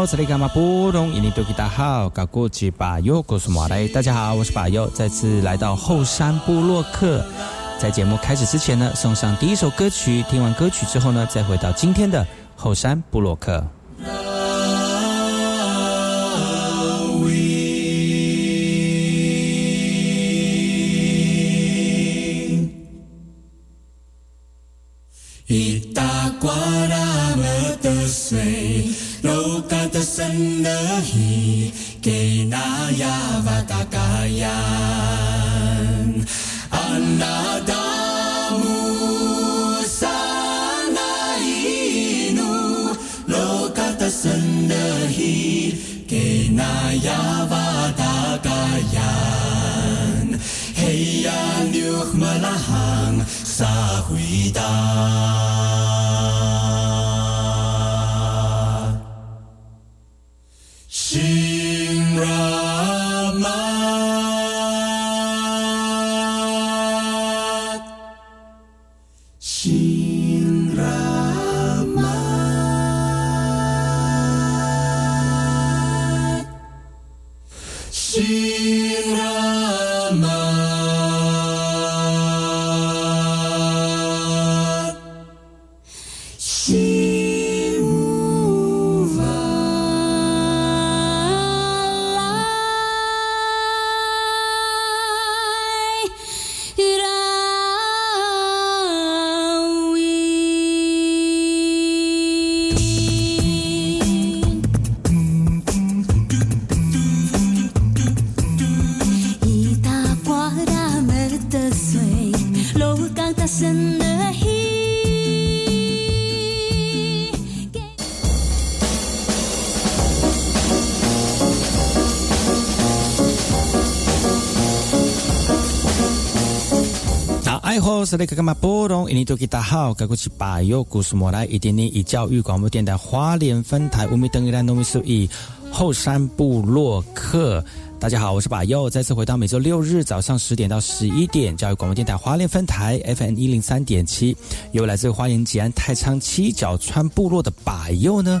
哎呦，这里干嘛不懂？印尼多吉大好，搞过去把右告诉马来。大家好，我是把右，再次来到后山部落克。在节目开始之前呢，送上第一首歌曲。听完歌曲之后呢，再回到今天的后山部落克。Sanahi Kenaya Vatakayan Anadamu Sanainu Lokata Sanahi Kenaya Vatakayan Heya Nyuk Malahang Sahuidan 个干嘛波动？印尼多吉大好，该过去把右故事莫来一点点以教育广播电台华联分台乌米登伊兰农民数以后山部落客。大家好，我是把右，再次回到每周六日早上十点到十一点教育广播电台华联分台 FM 一零三点七，由来自花莲吉安太仓七角川部落的把右呢。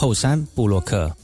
后山布洛克。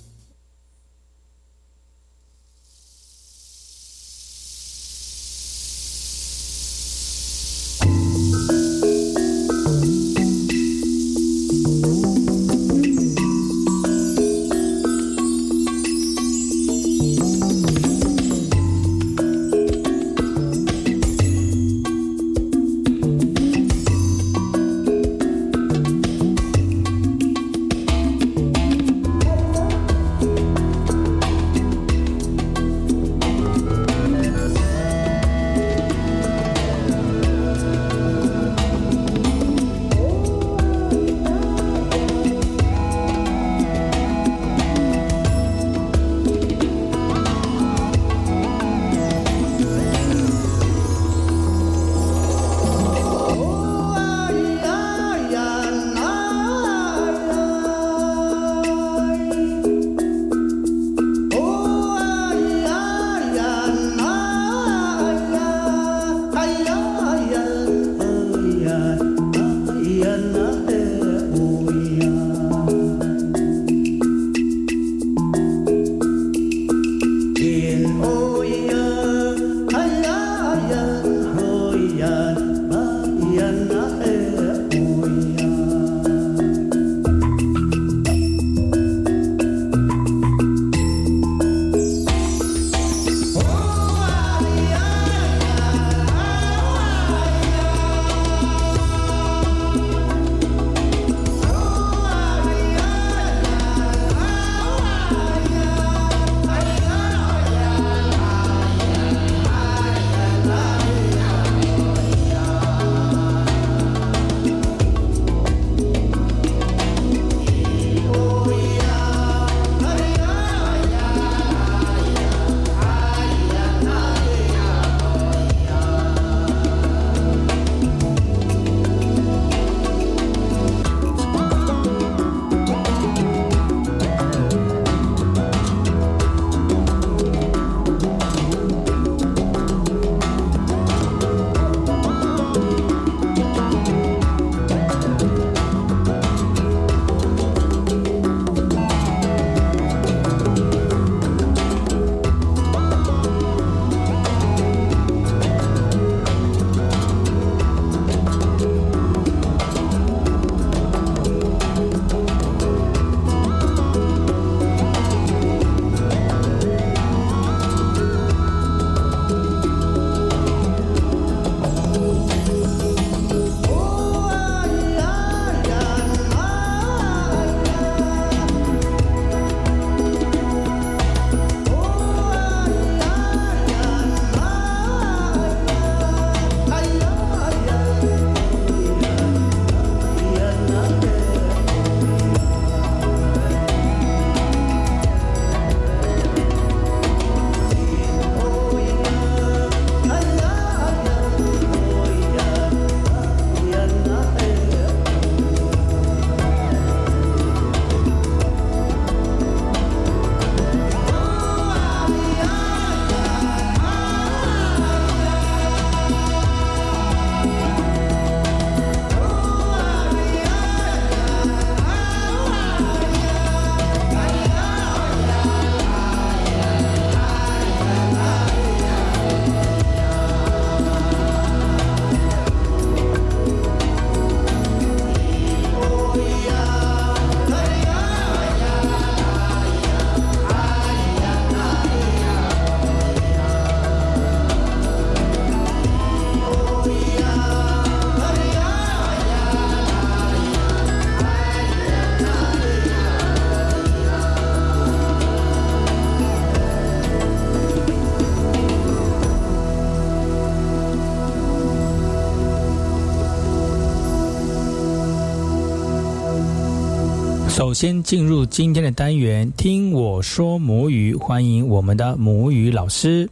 首先进入今天的单元，听我说母语，欢迎我们的母语老师。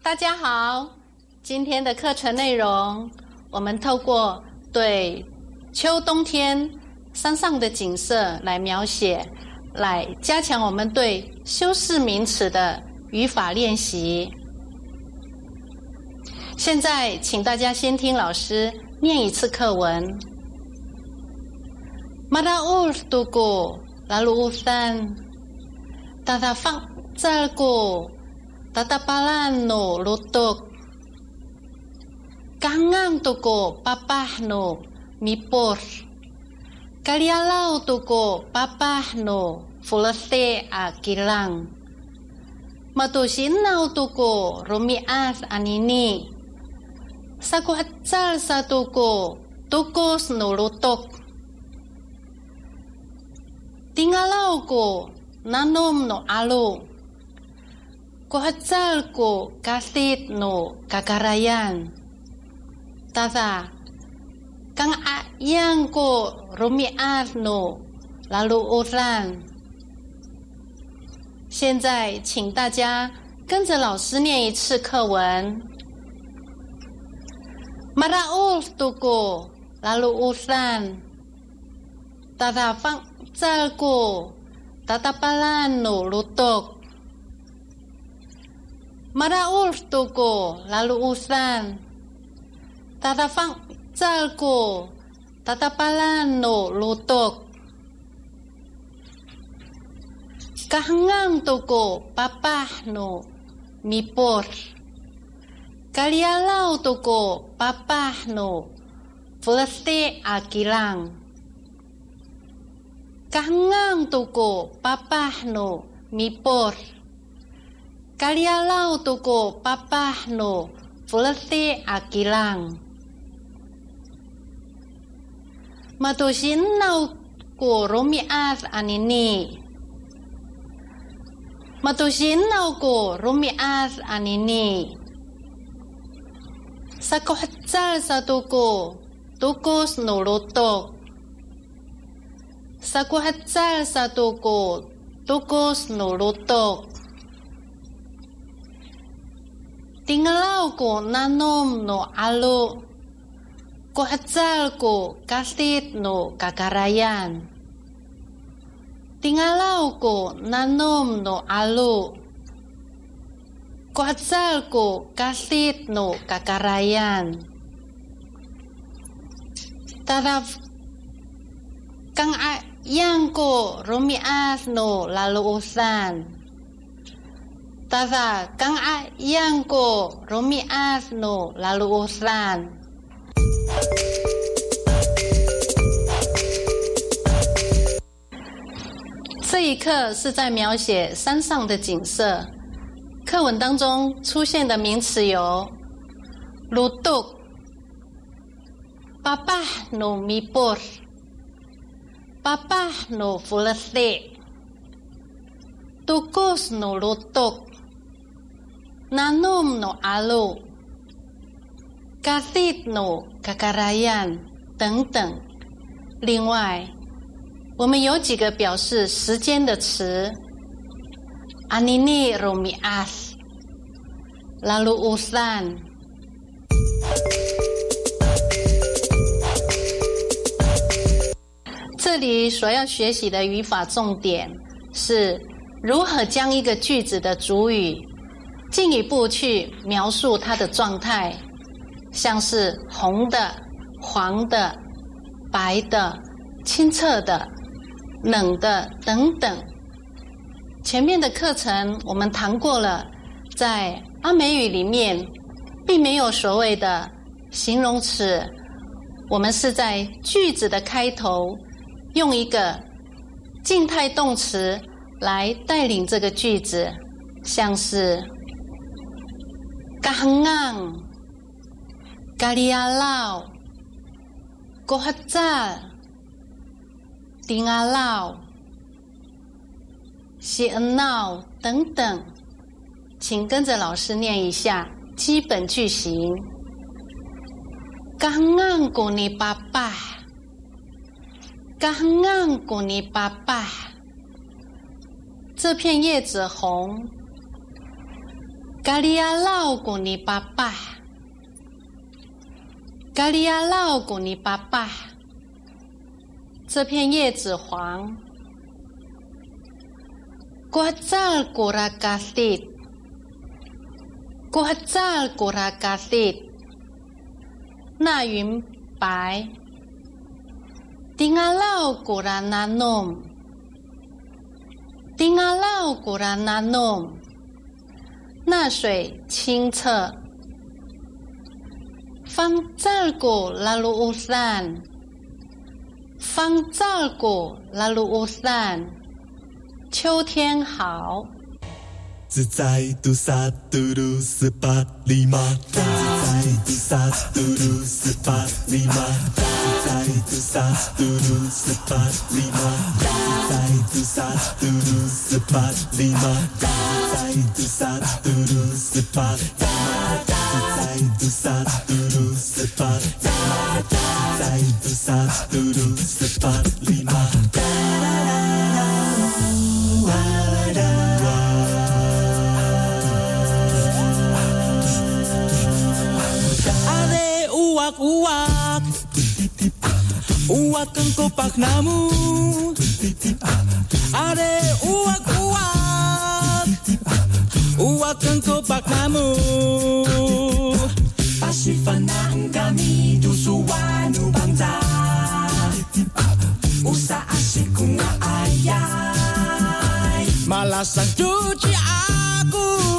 大家好，今天的课程内容，我们透过对秋冬天山上的景色来描写，来加强我们对修饰名词的语法练习。现在，请大家先听老师念一次课文。maraultuku laluusan tatafakcalku tatapalanu lutuk. Kangang tuku papahnu mipur. Kalialau tuku papahnu fulese akilang. Matusinau tuku rumias anini. Sakuatcal sa tuku tukus nulutok tingalau ko nanom no alo. Kuhatsal ko kasit no kakarayan. Tata, kang ayang ko rumiat no lalu uran. 现在，请大家跟着老师念一次课文。Maraul tuku lalu uran. Tata fang 짧고 따따빨란 lutok, maraul toko lalu usan tatafang calko tatapalan no lutok kahangang toko papah no mipor kalialau toko papah no fleste akilang. Kahangang tuko papah no mipor. Kalialau tuko papah no fulate akilang. Matusin nau ko rumiat anini. Matusin nau ko rumiat anini. Sakohatsal sa tuko, tukos no Saku hatsal sa toko, tokos norotok. tinggalau ko nanom no alo. Kohatsal ko kastit no kakarayan. tinggalau ko nanom no alo. Kohatsal ko kastit no kakarayan. Tadaf kang a ko rumias no lalu usan. Tasa kang yang ko rumias no lalu usan. 这一刻是在描写山上的景色。课文当中出现的名词有如杜、爸爸、努米波。Papa no fulase. Tukus no lutuk. Nanum no alu. Kasit no kakarayan 等等。另外，我们有几个表示时间的词：anini romias, lalu usan。这里所要学习的语法重点是如何将一个句子的主语进一步去描述它的状态，像是红的、黄的、白的、清澈的、冷的等等。前面的课程我们谈过了，在阿美语里面，并没有所谓的形容词，我们是在句子的开头。用一个静态动词来带领这个句子，像是 “gangang”、“galialau”、“gohazal”、“dingalau”、“sienau” 等等，请跟着老师念一下基本句型：“gangang 过你爸爸。”刚刚古尼巴巴，这片叶子红。咖喱亚老古尼巴巴，咖喱亚老古尼巴巴，这片叶子黄。瓜扎古拉嘎蒂，瓜扎古拉嘎蒂，那云白。丁阿老果然难弄，丁阿老果然难弄。那水清澈，方照果拉鲁乌散，方照古拉鲁乌散。秋天好。自在嘟萨嘟斯巴里玛，自在嘟萨嘟斯巴里玛。sai do sas duru sapat lima sai do sas duru sapat lima sai do sas duru sapat sai do sas duru sapat sai do sas duru sapat lima Walk, walk. uwakeng kopaknamu are uwak uwak uwakeng kopaknamu pasifanaan kami dusuwanu bangsa. Usa asikung ayai. Malasang cuci aku.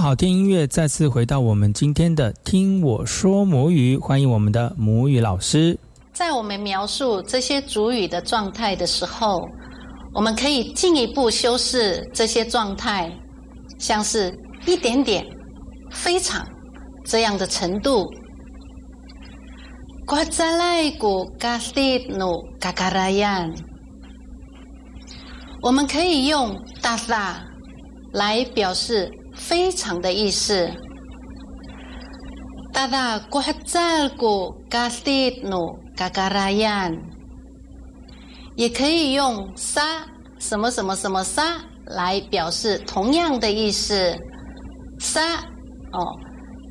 好听音乐，再次回到我们今天的“听我说母语”，欢迎我们的母语老师。在我们描述这些主语的状态的时候，我们可以进一步修饰这些状态，像是一点点、非常这样的程度。我们可以用大萨来表示非常的意思。大大古哈扎古嘎西努嘎嘎拉扬，也可以用沙什么什么什么沙来表示同样的意思。沙哦，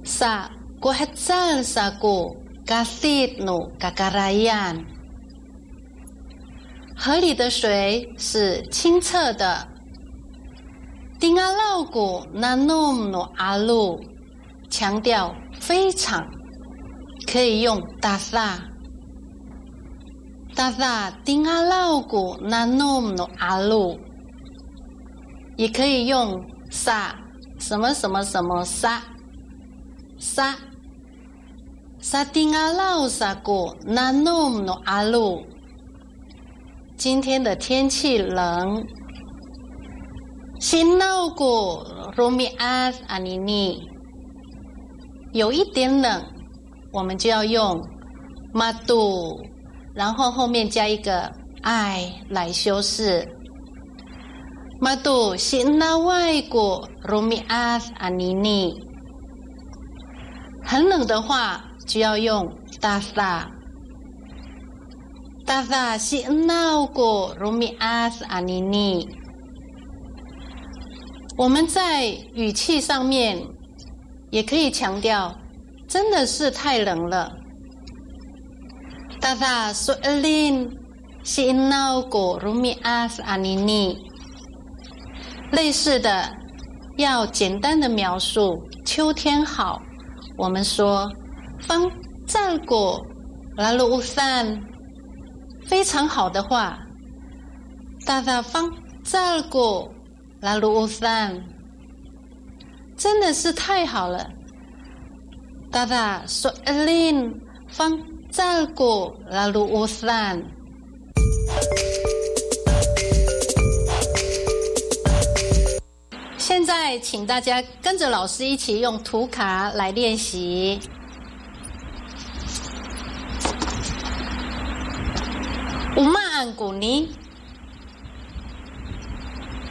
沙古哈扎尔沙古嘎西努嘎嘎拉扬。河里的水是清澈的、丁阿老古那弄努阿路，强调非常，可以用大萨。大萨丁阿老古那弄努阿路，也可以用萨什么什么什么萨萨萨丁阿老萨古那弄努阿路。今天的天气冷。新老果 romi as anini 有一点冷，我们就要用 madu，然后后面加一个 i 来修饰 madu 新老外国 romi as anini 很冷的话就要用 dasa，dasa 新老国 romi as anini。我们在语气上面也可以强调，真的是太冷了。大萨苏林是闹过罗米阿斯阿尼尼。类似的，要简单的描述秋天好，我们说方赞果拉鲁乌散，非常好的话，大大方赞果拉鲁乌散，真的是太好了。大大说林方赞果拉鲁乌散。现在，请大家跟着老师一起用图卡来练习。乌玛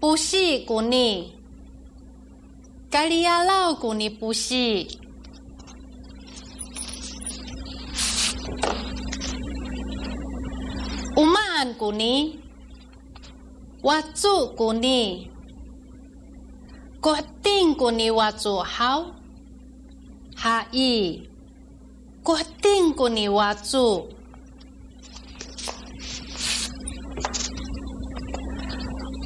不是古尼。国造古尼不是，乌曼古尼不是古尼，咖喱亚老古尼不是，乌曼古尼。瓦祖古尼，国定古尼瓦祖好。哈伊，决定过你挖住，我们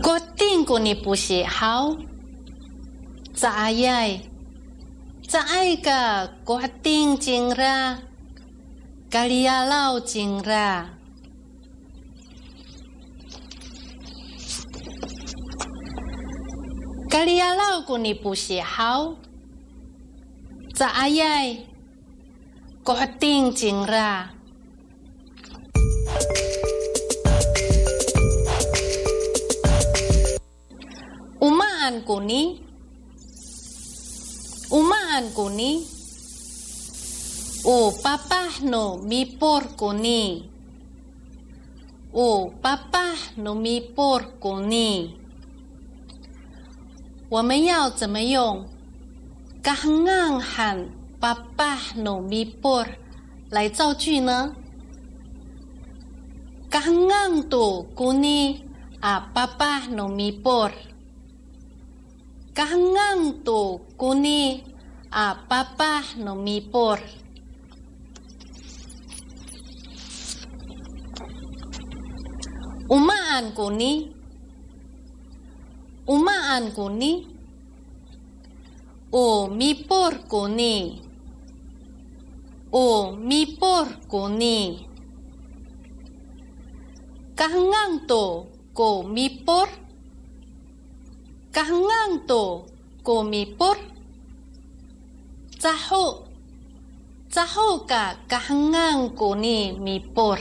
阿老过你，不写好，哈伊，国在进啦，国定过你不写好，在耶，在个国定进啦，咖喱亚老进啦。咖喱亚老古尼不写好，在阿耶，决定进啦。安古尼，乌马安尼，乌爸爸努米波古尼，乌爸爸努米波古尼。我们要怎么用“刚昂喊爸爸努米波”来造句呢？刚昂多古尼啊，爸爸努米波。kangang tu kuni a papa apapa nomipor. Umaan kuni Umaan kuni O mipor kuni O mipor kuni Kahangang to ko mipor Kahngangto kumipur Caho Caho ka kahangang kuni mipur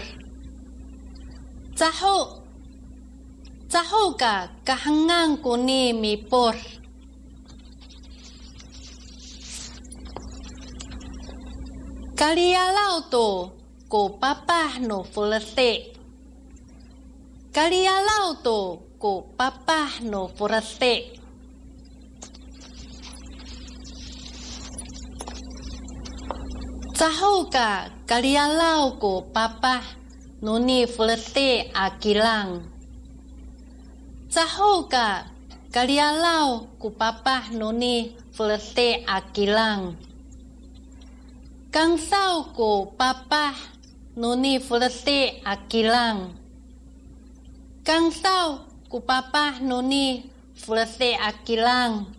Caho Caho ka kahangang kuni mipur mipur Kalialaw to. Ko papah no fulete. Kalialaw to ko papa no porate. Sahau ka kalialau ko papa nuni fulete akilang. Sahau ka kalialau ku papa noni fulete akilang. Kang sau ko papa noni fulete akilang. Kang sau ku kupapah nuni flese akilang.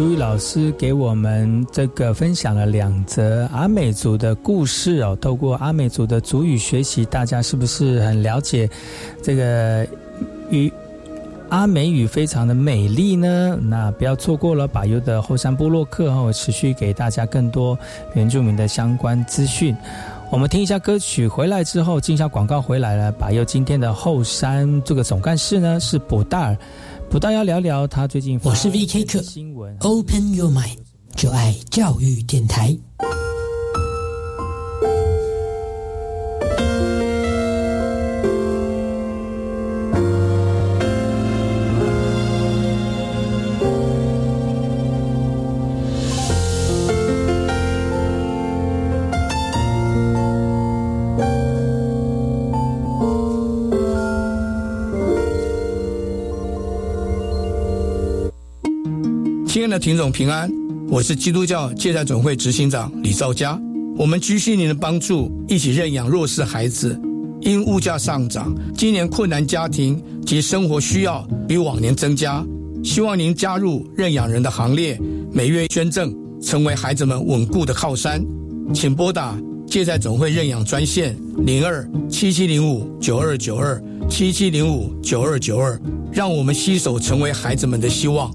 感谢主语老师给我们这个分享了两则阿美族的故事哦。透过阿美族的族语学习，大家是不是很了解这个语阿美语非常的美丽呢？那不要错过了把优的后山部落客哦，持续给大家更多原住民的相关资讯。我们听一下歌曲，回来之后进一下广告，回来了。把优今天的后山这个总干事呢是卜大尔。不但要聊聊他最近我是 VK 课新闻，Open Your Mind，就爱教育电台。的听众平安，我是基督教借债总会执行长李兆佳。我们急需您的帮助，一起认养弱势孩子。因物价上涨，今年困难家庭及生活需要比往年增加，希望您加入认养人的行列，每月捐赠，成为孩子们稳固的靠山。请拨打借债总会认养专线零二七七零五九二九二七七零五九二九二，让我们携手成为孩子们的希望。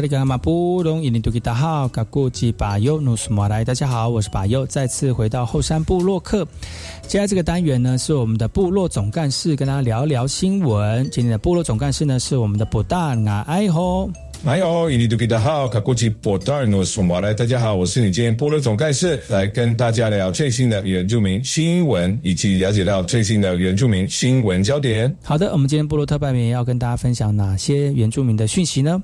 萨利格马布隆伊尼杜吉达好，嘎古吉巴尤努苏马来，大家好，我是巴尤，再次回到后山部落客。接下来这个单元呢，是我们的部落总干事跟大家聊聊新闻。今天的部落总干事呢，是我们的布达纳埃吼。哎呦，伊尼杜吉达好，卡古吉布达努苏马来，大家好，我是你今天部落总干事，来跟大家聊最新的原住民新闻，以及了解到最新的原住民新闻焦点。好的，我们今天部落特派员要跟大家分享哪些原住民的讯息呢？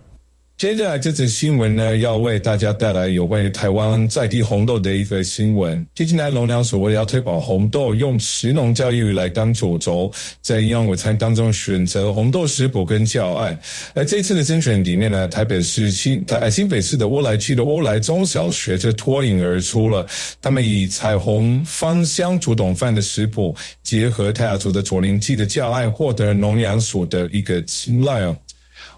接下来这则新闻呢，要为大家带来有关于台湾在地红豆的一个新闻。近年来，农粮署为了要推广红豆，用食农教育来当主轴，在营养午餐当中选择红豆食谱跟教案。而这次的甄选里面呢，台北市新台新北市的乌来区的乌来中小学就脱颖而出了，他们以彩虹芳香竹筒饭的食谱，结合泰雅族的左灵记的教案，获得农粮署的一个青睐哦。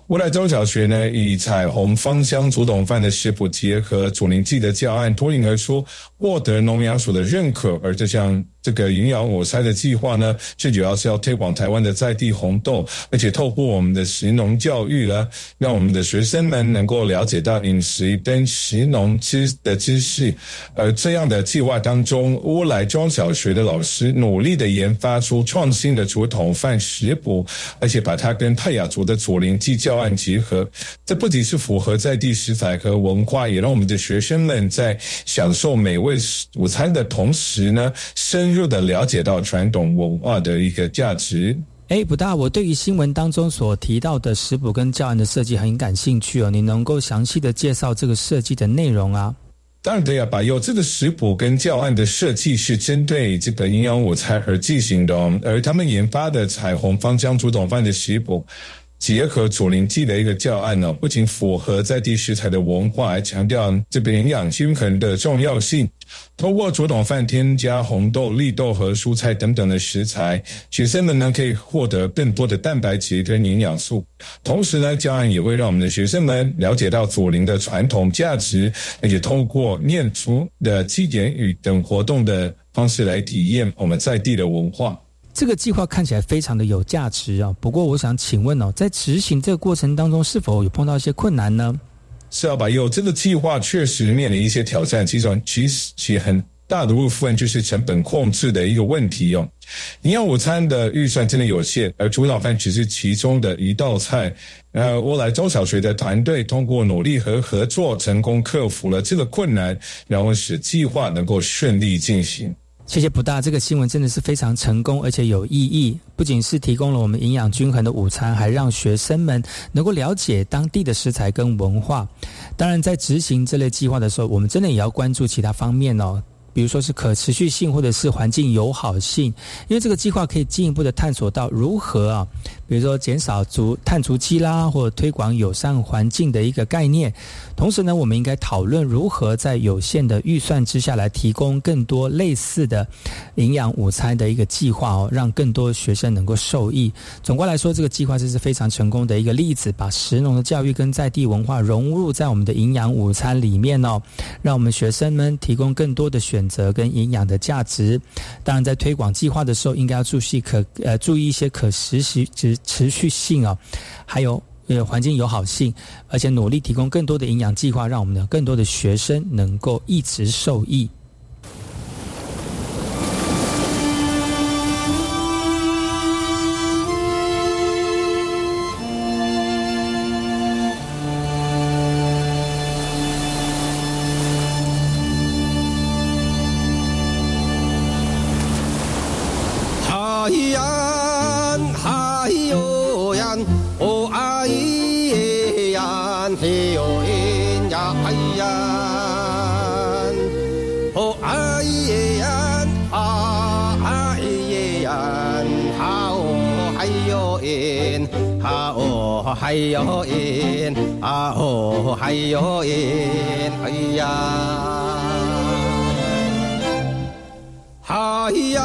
未来中小学呢，以彩虹芳香竹筒饭的食谱结合左灵记的教案，脱颖而出，获得农粮署的认可。而这项这个营养午餐的计划呢，最主要是要推广台湾的在地红豆，而且透过我们的食农教育呢，让我们的学生们能够了解到饮食跟食农知的知识。而这样的计划当中，乌来中小学的老师努力的研发出创新的竹筒饭食谱，而且把它跟泰雅族的左灵记教案结合。这不仅是符合在地食材和文化，也让我们的学生们在享受美味午餐的同时呢，深入的了解到传统文化的一个价值。哎，不大，我对于新闻当中所提到的食谱跟教案的设计很感兴趣哦。你能够详细的介绍这个设计的内容啊？当然对啊，把有这个食谱跟教案的设计是针对这个营养午餐而进行的哦，而他们研发的彩虹芳香竹筒饭的食谱。结合左灵记的一个教案呢，不仅符合在地食材的文化，还强调这边营养均衡的重要性。通过竹筒饭添加红豆、绿豆和蔬菜等等的食材，学生们呢可以获得更多的蛋白质跟营养素。同时呢，教案也会让我们的学生们了解到左灵的传统价值，而且通过念书的祭典语等活动的方式来体验我们在地的文化。这个计划看起来非常的有价值啊！不过我想请问哦，在执行这个过程当中，是否有碰到一些困难呢？是啊，吧？有这个计划确实面临一些挑战，其中其实其很大的部分就是成本控制的一个问题哦。营养午餐的预算真的有限，而主导饭只是其中的一道菜。呃，我来中小学的团队通过努力和合作，成功克服了这个困难，然后使计划能够顺利进行。谢谢不大，这个新闻真的是非常成功，而且有意义。不仅是提供了我们营养均衡的午餐，还让学生们能够了解当地的食材跟文化。当然，在执行这类计划的时候，我们真的也要关注其他方面哦。比如说是可持续性，或者是环境友好性，因为这个计划可以进一步的探索到如何啊，比如说减少足碳足迹啦，或者推广友善环境的一个概念。同时呢，我们应该讨论如何在有限的预算之下来提供更多类似的营养午餐的一个计划哦，让更多学生能够受益。总括来说，这个计划这是非常成功的一个例子，把食农的教育跟在地文化融入在我们的营养午餐里面哦，让我们学生们提供更多的学选。择跟营养的价值，当然在推广计划的时候，应该要注意可呃注意一些可实习持持续性啊，还有呃环境友好性，而且努力提供更多的营养计划，让我们的更多的学生能够一直受益。哎呦耶，啊哦，哎呦耶，哎呀，哎呀，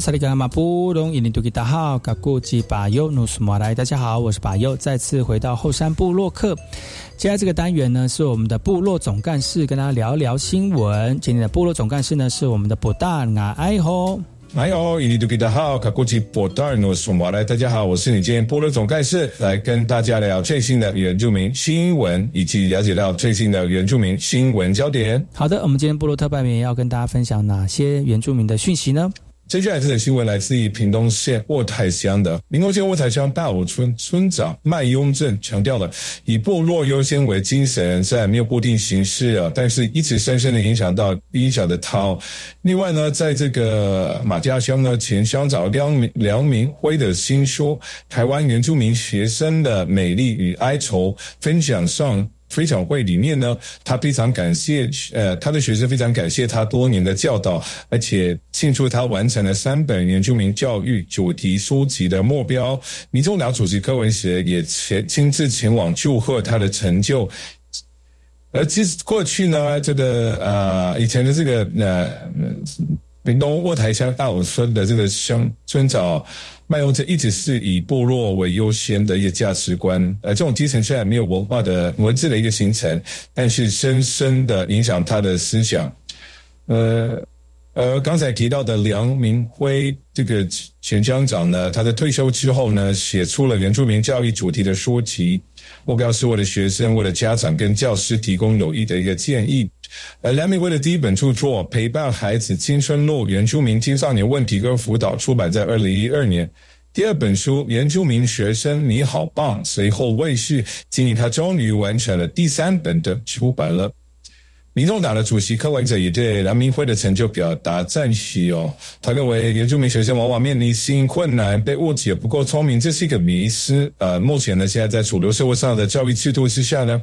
萨利格马布隆伊尼杜吉达好，嘎古吉巴尤努斯莫来，大家好，我是巴尤，再次回到后山部落客。接下来这个单元呢，是我们的部落总干事跟大家聊聊新闻。今天的部落总干事呢，是我们的布达纳埃吼。哎呦，伊尼杜吉达好，卡古吉布达努斯莫来，大家好，我是你今天部落总干事，来跟大家聊最新的原住民新闻，以及了解到最新的原住民新闻焦点。好的，我们今天部落特派员要跟大家分享哪些原住民的讯息呢？接下来这则新闻来自于屏东县渥太乡的民工县渥太乡大武村村长麦雍正强调了以部落优先为精神，虽然没有固定形式啊，但是一直深深的影响到影响的他。另外呢，在这个马家乡呢，前乡长梁明梁明辉的新书《台湾原住民学生的美丽与哀愁》分享上。分享会里面呢，他非常感谢，呃，他的学生非常感谢他多年的教导，而且庆祝他完成了三本原住民教育主题书籍的目标。民众党主席柯文哲也前亲自前往祝贺他的成就。而其实过去呢，这个呃，以前的这个呃，屏东渥台乡大武村的这个乡村长。麦用这一直是以部落为优先的一个价值观，呃，这种基层虽然没有文化的文字的一个形成，但是深深的影响他的思想。呃，而，刚才提到的梁明辉这个前乡长呢，他在退休之后呢，写出了原住民教育主题的书籍，目标是为了学生、为了家长跟教师提供有益的一个建议。呃，梁明威的第一本著作《陪伴孩子青春路：原住民青少年问题跟辅导》出版在二零一二年。第二本书《原住民学生你好棒》随后问世，今年他终于完成了第三本的出版了。民众党的主席柯文哲也对梁明会的成就表达赞许哦。他认为原住民学生往往面临适应困难、被误解不够聪明，这是一个迷失。呃，目前呢，现在在主流社会上的教育制度之下呢，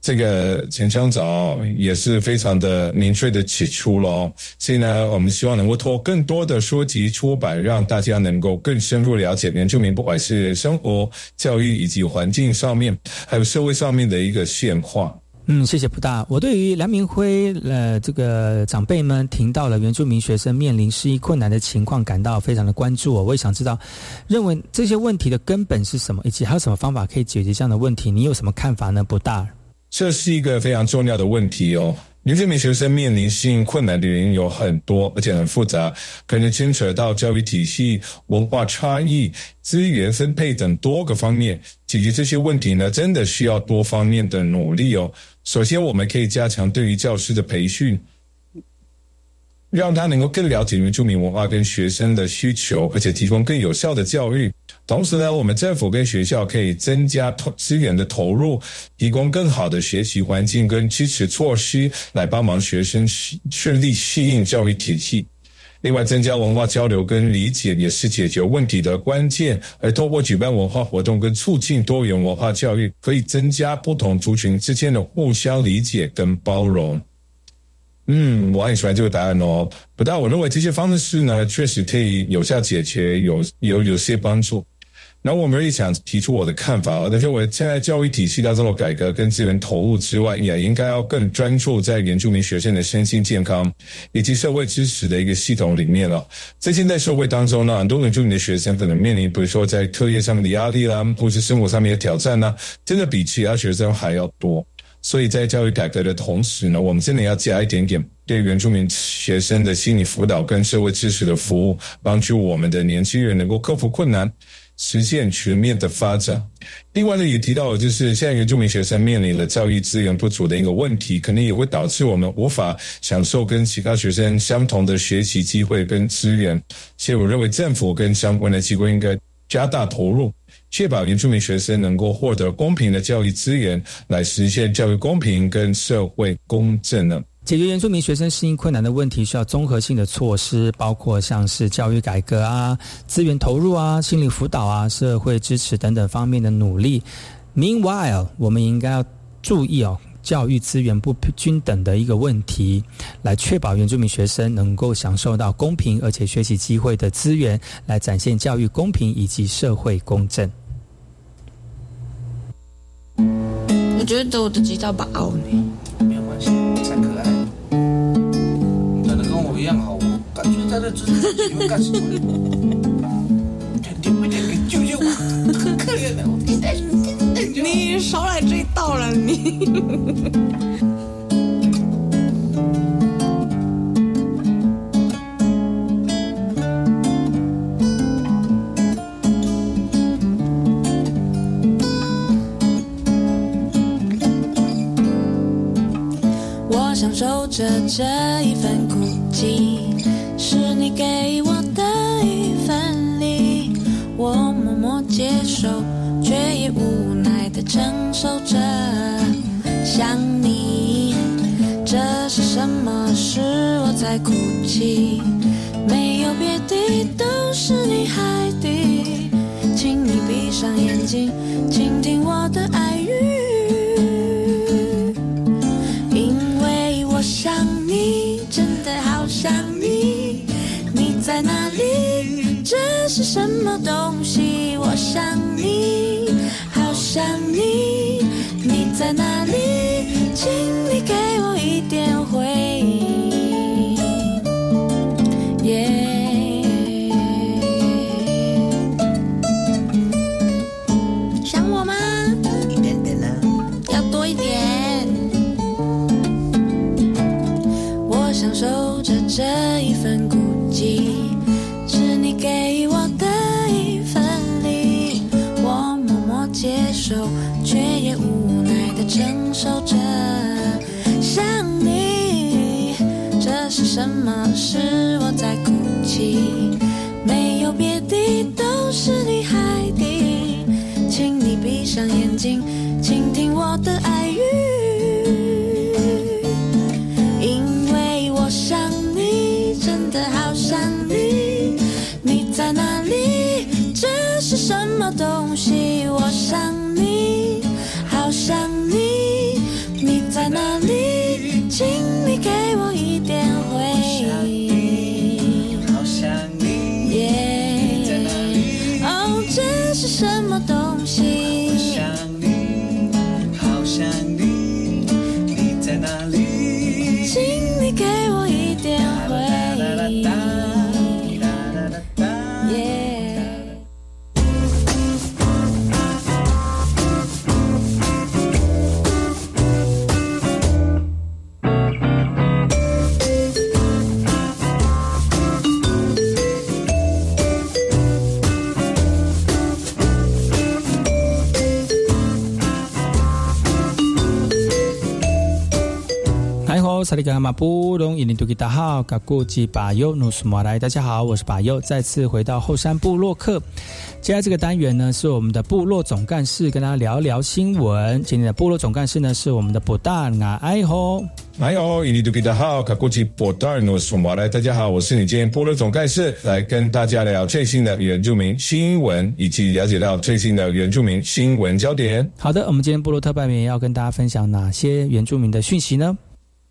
这个前乡长也是非常的明确的指出了。所以呢，我们希望能够托更多的书籍出版，让大家能够更深入了解原住民，不管是生活、教育以及环境上面，还有社会上面的一个现化。嗯，谢谢不大。我对于梁明辉呃这个长辈们听到了原住民学生面临失意困难的情况，感到非常的关注。我也想知道，认为这些问题的根本是什么，以及还有什么方法可以解决这样的问题？你有什么看法呢？不大，这是一个非常重要的问题哦。原住民学生面临适应困难的原因有很多，而且很复杂，可能牵扯到教育体系、文化差异、资源分配等多个方面。解决这些问题呢，真的需要多方面的努力哦。首先，我们可以加强对于教师的培训，让他能够更了解原住民文化跟学生的需求，而且提供更有效的教育。同时呢，我们政府跟学校可以增加投资源的投入，提供更好的学习环境跟支持措施，来帮忙学生顺利适应教育体系。另外，增加文化交流跟理解也是解决问题的关键。而通过举办文化活动跟促进多元文化教育，可以增加不同族群之间的互相理解跟包容。嗯，我很喜欢这个答案哦。不但我认为这些方式呢，确实可以有效解决，有有有些帮助。然后我们也想提出我的看法，我认为现在教育体系当中的改革跟资源投入之外，也应该要更专注在原住民学生的身心健康以及社会支持的一个系统里面了。在现在社会当中呢，很多原住民的学生可能面临，比如说在课业上面的压力啦，或是生活上面的挑战呢，真的比其他学生还要多。所以在教育改革的同时呢，我们真的要加一点点对原住民学生的心理辅导跟社会支持的服务，帮助我们的年轻人能够克服困难。实现全面的发展。另外呢，也提到就是现在原住民学生面临了教育资源不足的一个问题，可能也会导致我们无法享受跟其他学生相同的学习机会跟资源。所以我认为政府跟相关的机构应该加大投入，确保原住民学生能够获得公平的教育资源，来实现教育公平跟社会公正呢。解决原住民学生适应困难的问题，需要综合性的措施，包括像是教育改革啊、资源投入啊、心理辅导啊、社会支持等等方面的努力。Meanwhile，我们应该要注意哦，教育资源不均等的一个问题，来确保原住民学生能够享受到公平而且学习机会的资源，来展现教育公平以及社会公正。我觉得我的吉他把傲呢，才可爱。长得跟我一样好，我感觉。他的真是喜欢干什么？点不点给救救我？可可怜的，我你你少来这一道了，你。着这一份孤寂，是你给我的一份礼，我默默接受，却也无奈的承受着。想你，这是什么？是我在哭泣，没有别的，都是你海底。请你闭上眼睛，倾听我的爱语。萨利格马布隆伊尼图吉达好，嘎古吉巴尤努斯马来，大家好，我是巴尤，再次回到后山部落客。接下来这个单元呢，是我们的部落总干事跟大家聊聊新闻。今天的部落总干事呢，是我们的布达 nga 哎吼。哎呦，印尼都给大家好，卡古吉波达尔诺索马来，大家好，我是你今天波罗总干事，来跟大家聊最新的原住民新闻，以及了解到最新的原住民新闻焦点。好的，我们今天部落特派员要跟大家分享哪些原住民的讯息呢？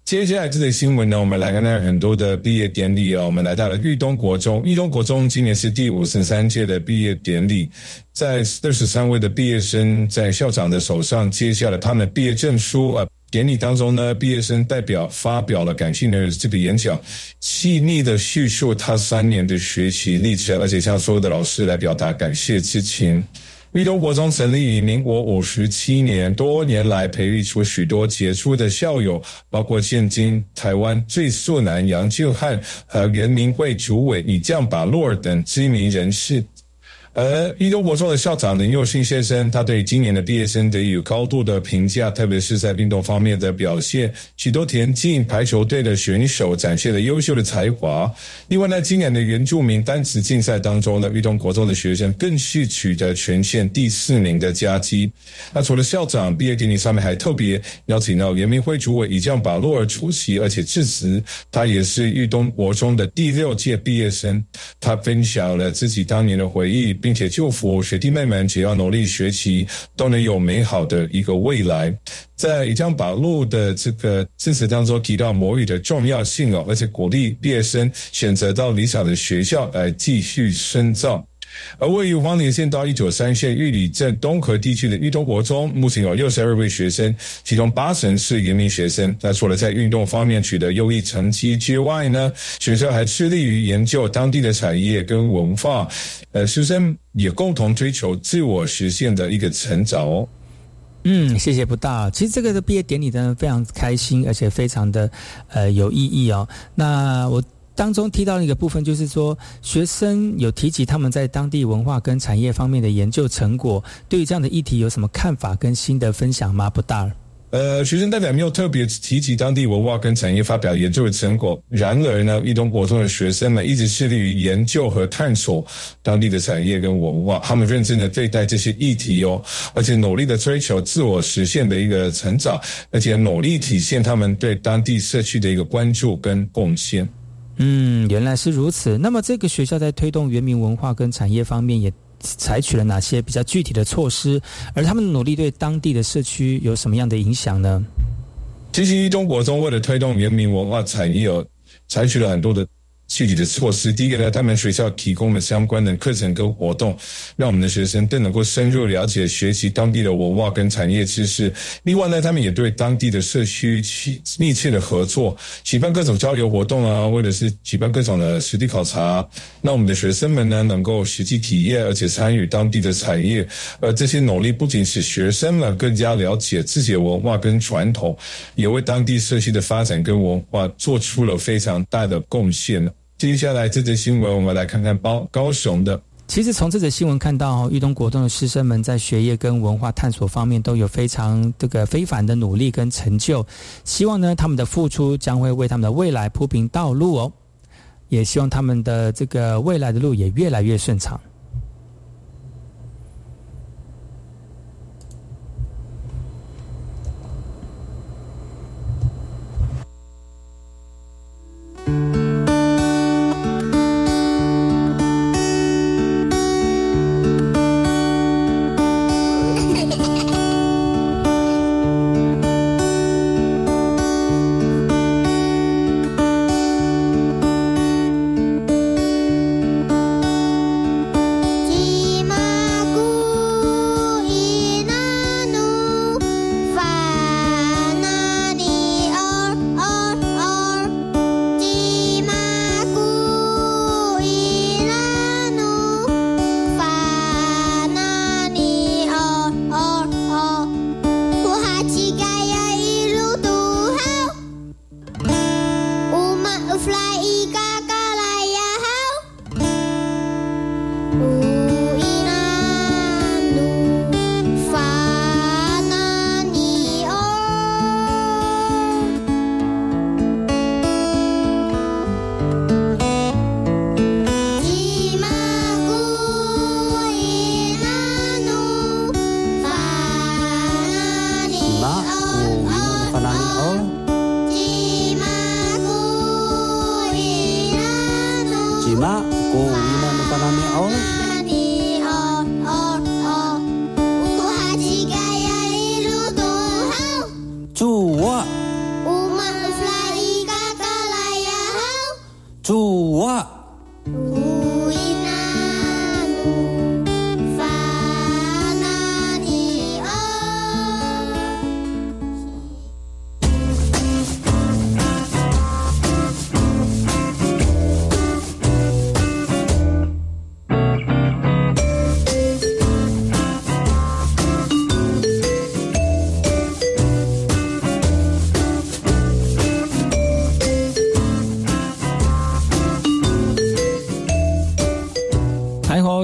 接下来这则新闻呢，我们来看看很多的毕业典礼哦。我们来到了玉东国中，玉东国中今年是第五十三届的毕业典礼，在二十三位的毕业生在校长的手上接下了他们的毕业证书啊。典礼当中呢，毕业生代表发表了感性的这个演讲，细腻的叙述他三年的学习历程，而且向所有的老师来表达感谢之情。玉东国中成立于民国五十七年，多年来培育出许多杰出的校友，包括现今台湾最素男杨俊汉和人民会主委李将把洛尔等知名人士。而一中国中的校长林佑信先生，他对今年的毕业生给予高度的评价，特别是在运动方面的表现，许多田径、排球队的选手展现了优秀的才华。另外呢，今年的原住民单词竞赛当中呢，运动国中的学生更是取得全县第四名的佳绩。那除了校长毕业典礼上面，还特别邀请到原民会主委以将把洛尔出席，而且致辞。他也是玉东国中的第六届毕业生，他分享了自己当年的回忆。并且祝福学弟妹们，只要努力学习，都能有美好的一个未来。在以江宝路的这个致辞当中提到母语的重要性哦，而且鼓励毕业生选择到理想的学校来继续深造。而位于花莲县到一九三县玉里镇东河地区的玉东国中，目前有六十二位学生，其中八成是移民学生。那除了在运动方面取得优异成绩之外呢，学校还致力于研究当地的产业跟文化。呃，学生也共同追求自我实现的一个成长哦。嗯，谢谢不大。其实这个的毕业典礼呢，非常开心，而且非常的呃有意义哦。那我。当中提到一个部分，就是说学生有提及他们在当地文化跟产业方面的研究成果，对于这样的议题有什么看法跟新的分享吗？不大。呃，学生代表没有特别提及当地文化跟产业发表研究的成果。然而呢，一东国中的学生们一直致力于研究和探索当地的产业跟文化，他们认真的对待这些议题哦，而且努力的追求自我实现的一个成长，而且努力体现他们对当地社区的一个关注跟贡献。嗯，原来是如此。那么，这个学校在推动原民文化跟产业方面，也采取了哪些比较具体的措施？而他们的努力对当地的社区有什么样的影响呢？其实，中国中为了推动人民文化产业，采取了很多的。具体的措施，第一个呢，他们学校提供了相关的课程跟活动，让我们的学生更能够深入了解、学习当地的文化跟产业知识。另外呢，他们也对当地的社区去密切的合作，举办各种交流活动啊，或者是举办各种的实地考察，那我们的学生们呢，能够实际体验，而且参与当地的产业。而这些努力不仅使学生们更加了解自己的文化跟传统，也为当地社区的发展跟文化做出了非常大的贡献。接下来这则新闻，我们来看看包高雄的。其实从这则新闻看到，玉东国中的师生们在学业跟文化探索方面都有非常这个非凡的努力跟成就。希望呢，他们的付出将会为他们的未来铺平道路哦。也希望他们的这个未来的路也越来越顺畅。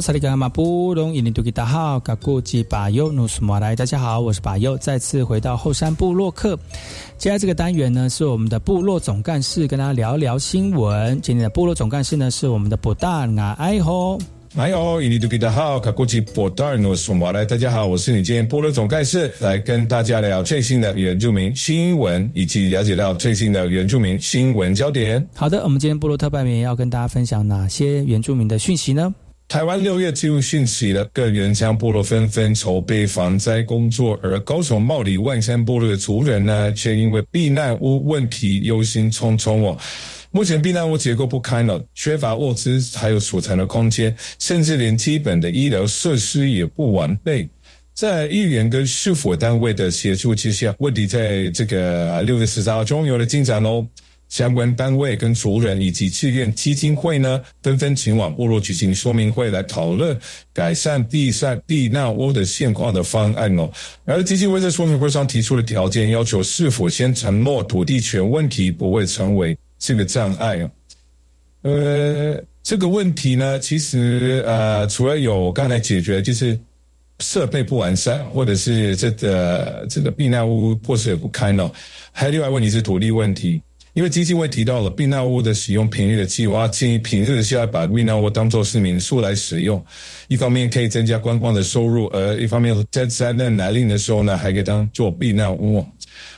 萨利格马布隆伊尼杜吉达好，嘎古吉巴尤努斯马来，大家好，我是巴尤，再次回到后山部落客。接下来这个单元呢，是我们的部落总干事跟大家聊聊新闻。今天的部落总干事呢，是我们的布达纳埃吼，哎吼，伊尼杜吉达好，嘎古吉布达努斯马来，大家好，我是你今天部落总干事，来跟大家聊最新的原住民新闻，以及了解到最新的原住民新闻焦点。好的，我们今天部落特派员要跟大家分享哪些原住民的讯息呢？台湾六月进入汛期了，各原乡部落纷纷筹备防灾工作，而高雄茂里万山部落的族人呢，却因为避难屋问题忧心忡忡哦。目前避难屋结构不堪了，缺乏物资还有储藏的空间，甚至连基本的医疗设施也不完备。在议员跟市府单位的协助之下，问题在这个六月十三号终于有了进展喽。相关单位跟族人以及志愿基金会呢，纷纷前往部落举行说明会，来讨论改善地善避难屋的现况的方案哦。而基金会在说明会上提出的条件，要求是否先承诺土地权问题不会成为这个障碍哦。呃，这个问题呢，其实呃，除了有刚才解决，就是设备不完善，或者是这个这个避难屋破损不堪哦，还有另外问题是土地问题。因为基金会提到了避难屋的使用频率的计划，建议平日是要把避难屋当做是民宿来使用，一方面可以增加观光的收入，而一方面在灾难来临的时候呢，还可以当做避难屋。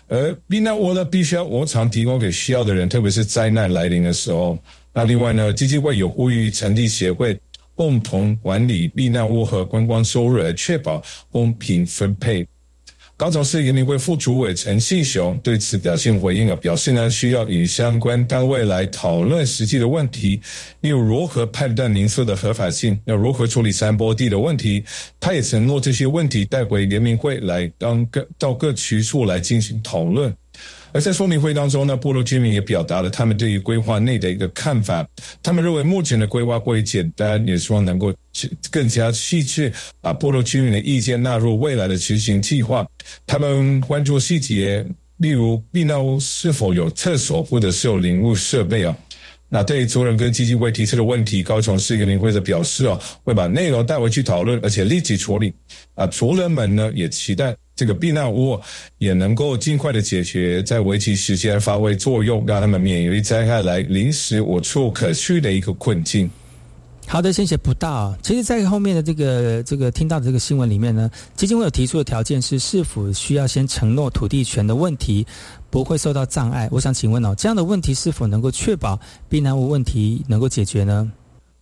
而避难屋呢，必须要无偿提供给需要的人，特别是灾难来临的时候。那另外呢，基金会有呼吁成立协会，共同管理避难屋和观光收入，来确保公平分配。高雄市人民会副主委陈信雄对此表现回应啊，表示呢需要与相关单位来讨论实际的问题，例如如何判断民宿的合法性，要如何处理山坡地的问题。他也承诺这些问题带回联民会来当各到各区处来进行讨论。而在说明会当中呢，部落居民也表达了他们对于规划内的一个看法。他们认为目前的规划过于简单，也希望能够更加细致，把部落居民的意见纳入未来的执行计划。他们关注细节，例如避难屋是否有厕所，或者是有领物设备啊。那对于族人跟基金会提出的问题，高雄市人民会的表示哦，会把内容带回去讨论，而且立即处理。啊，族人们呢也期待。这个避难屋也能够尽快的解决，在危机时间发挥作用，让他们免于灾害来临时无处可去的一个困境。好的，谢谢不到。其实，在后面的这个这个听到的这个新闻里面呢，基金会有提出的条件是，是否需要先承诺土地权的问题不会受到障碍？我想请问哦，这样的问题是否能够确保避难屋问题能够解决呢？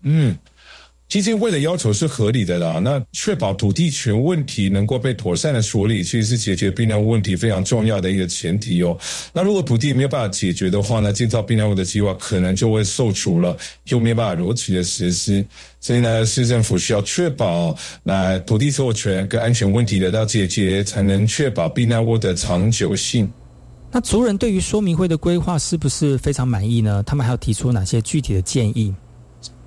嗯。基金会的要求是合理的啦，那确保土地权问题能够被妥善的处理，其实是解决避难屋问题非常重要的一个前提哦。那如果土地没有办法解决的话呢，建造避难屋的计划可能就会受阻了，又没有办法如期的实施。所以呢，市政府需要确保那土地所有权跟安全问题得到解决，才能确保避难屋的长久性。那族人对于说明会的规划是不是非常满意呢？他们还要提出哪些具体的建议？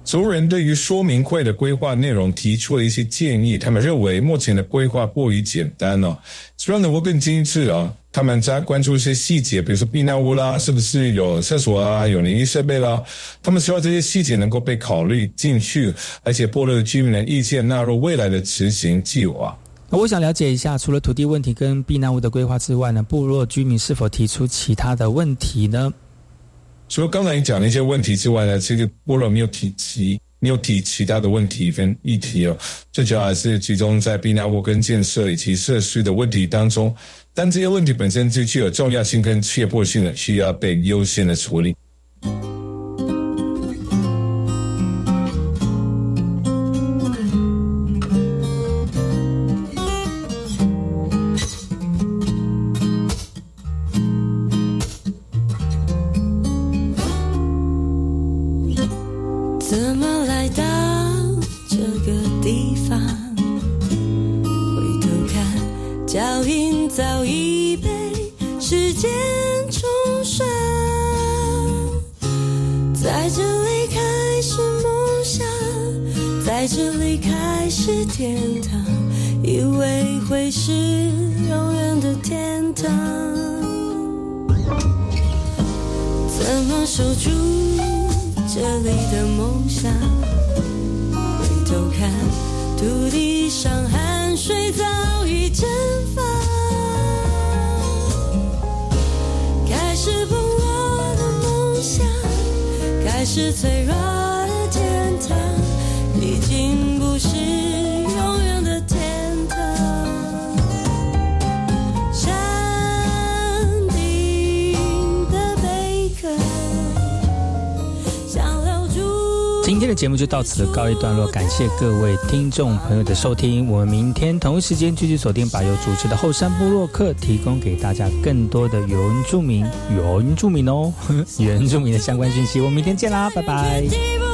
族人对于说明会的规划内容提出了一些建议，他们认为目前的规划过于简单哦，希望能够更精致啊。他们在关注一些细节，比如说避难屋啦，是不是有厕所啊，有淋浴设备啦？他们希望这些细节能够被考虑进去，而且部落居民的意见纳入未来的执行计划。那我想了解一下，除了土地问题跟避难屋的规划之外呢，部落居民是否提出其他的问题呢？除了刚才你讲的一些问题之外呢，其实波罗没有提及，没有提其他的问题跟议题哦。最主要还是集中在避难屋跟建设以及设施的问题当中，但这些问题本身就具有重要性跟切迫性的，需要被优先的处理。天堂以为会是永远的天堂。怎么守住这里的梦想？回头看土地上汗水早已蒸发。开始不落的梦想开始脆弱的天堂已经不是。这个节目就到此告一段落，感谢各位听众朋友的收听。我们明天同一时间继续锁定把由主持的后山部落客，提供给大家更多的原住民、原住民哦，原住民的相关讯息。我们明天见啦，拜拜。